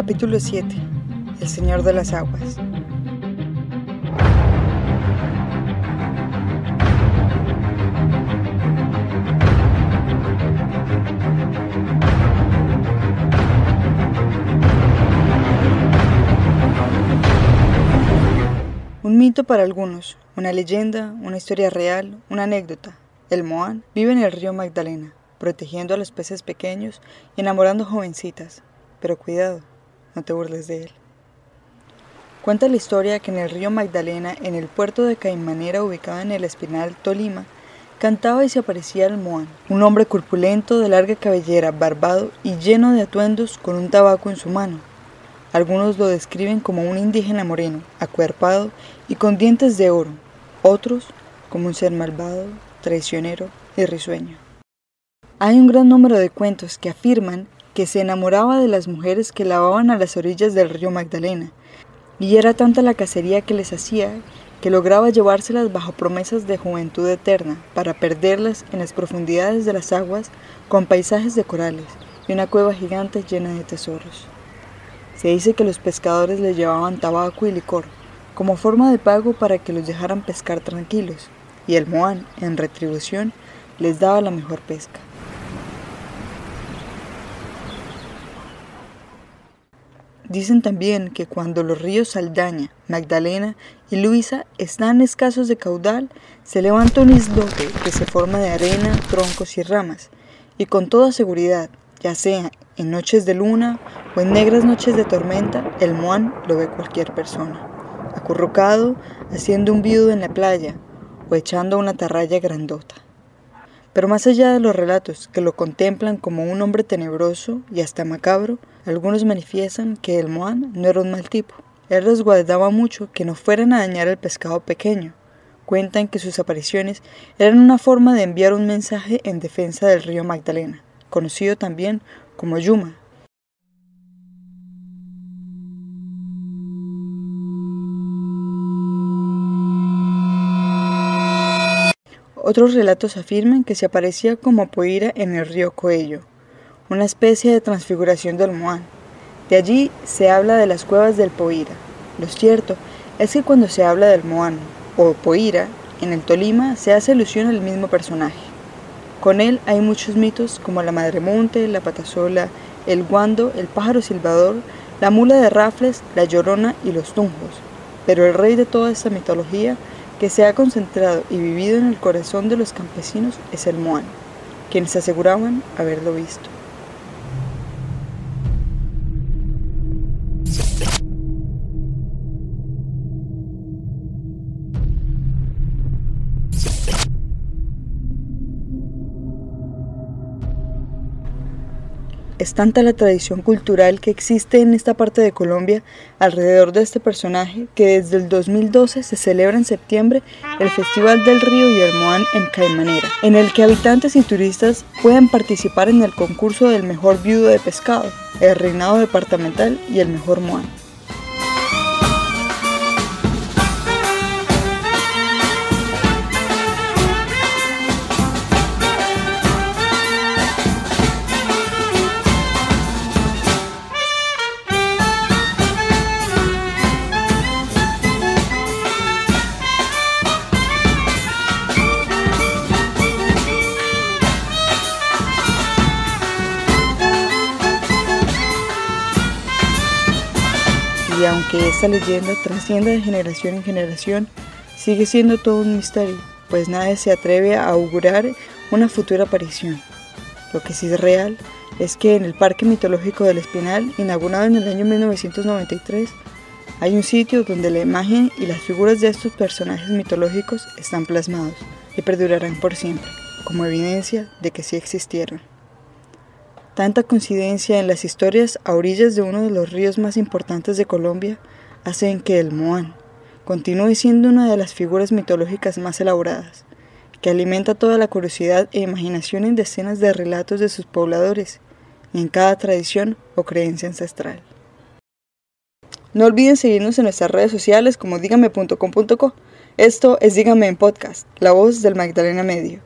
Capítulo 7. El Señor de las Aguas. Un mito para algunos, una leyenda, una historia real, una anécdota. El Moán vive en el río Magdalena, protegiendo a los peces pequeños y enamorando jovencitas. Pero cuidado, no te burles de él. Cuenta la historia que en el río Magdalena, en el puerto de Caimanera ubicado en el Espinal, Tolima, cantaba y se aparecía el Moán, un hombre corpulento de larga cabellera, barbado y lleno de atuendos con un tabaco en su mano. Algunos lo describen como un indígena moreno, acuerpado y con dientes de oro, otros como un ser malvado, traicionero y risueño. Hay un gran número de cuentos que afirman que se enamoraba de las mujeres que lavaban a las orillas del río Magdalena, y era tanta la cacería que les hacía que lograba llevárselas bajo promesas de juventud eterna para perderlas en las profundidades de las aguas con paisajes de corales y una cueva gigante llena de tesoros. Se dice que los pescadores les llevaban tabaco y licor como forma de pago para que los dejaran pescar tranquilos, y el Moán, en retribución, les daba la mejor pesca. Dicen también que cuando los ríos Saldaña, Magdalena y Luisa están escasos de caudal, se levanta un islote que se forma de arena, troncos y ramas, y con toda seguridad, ya sea en noches de luna o en negras noches de tormenta, el Moán lo ve cualquier persona, acurrucado, haciendo un viudo en la playa o echando una tarraya grandota. Pero más allá de los relatos que lo contemplan como un hombre tenebroso y hasta macabro, algunos manifiestan que el Moan no era un mal tipo. Él resguardaba mucho que no fueran a dañar el pescado pequeño. Cuentan que sus apariciones eran una forma de enviar un mensaje en defensa del río Magdalena, conocido también como Yuma, Otros relatos afirman que se aparecía como Poira en el río Coello, una especie de transfiguración del Moán. De allí se habla de las cuevas del Poira. Lo cierto es que cuando se habla del Moán o Poira, en el Tolima se hace alusión al mismo personaje. Con él hay muchos mitos como la Madre Monte, la Patasola, el Guando, el pájaro silbador, la mula de Rafles, la Llorona y los Tunjos. Pero el rey de toda esta mitología que se ha concentrado y vivido en el corazón de los campesinos es el Moán, quienes aseguraban haberlo visto. Es tanta la tradición cultural que existe en esta parte de Colombia alrededor de este personaje que desde el 2012 se celebra en septiembre el Festival del Río y el Moán en Caimanera, en el que habitantes y turistas pueden participar en el concurso del mejor viudo de pescado, el reinado departamental y el mejor Moán. Y aunque esta leyenda trasciende de generación en generación, sigue siendo todo un misterio, pues nadie se atreve a augurar una futura aparición. Lo que sí es real es que en el Parque Mitológico del Espinal, inaugurado en el año 1993, hay un sitio donde la imagen y las figuras de estos personajes mitológicos están plasmados y perdurarán por siempre, como evidencia de que sí existieron. Tanta coincidencia en las historias a orillas de uno de los ríos más importantes de Colombia hacen que el Moán continúe siendo una de las figuras mitológicas más elaboradas, que alimenta toda la curiosidad e imaginación en decenas de relatos de sus pobladores y en cada tradición o creencia ancestral. No olviden seguirnos en nuestras redes sociales como dígame.com.co. Esto es Dígame en Podcast, la voz del Magdalena Medio.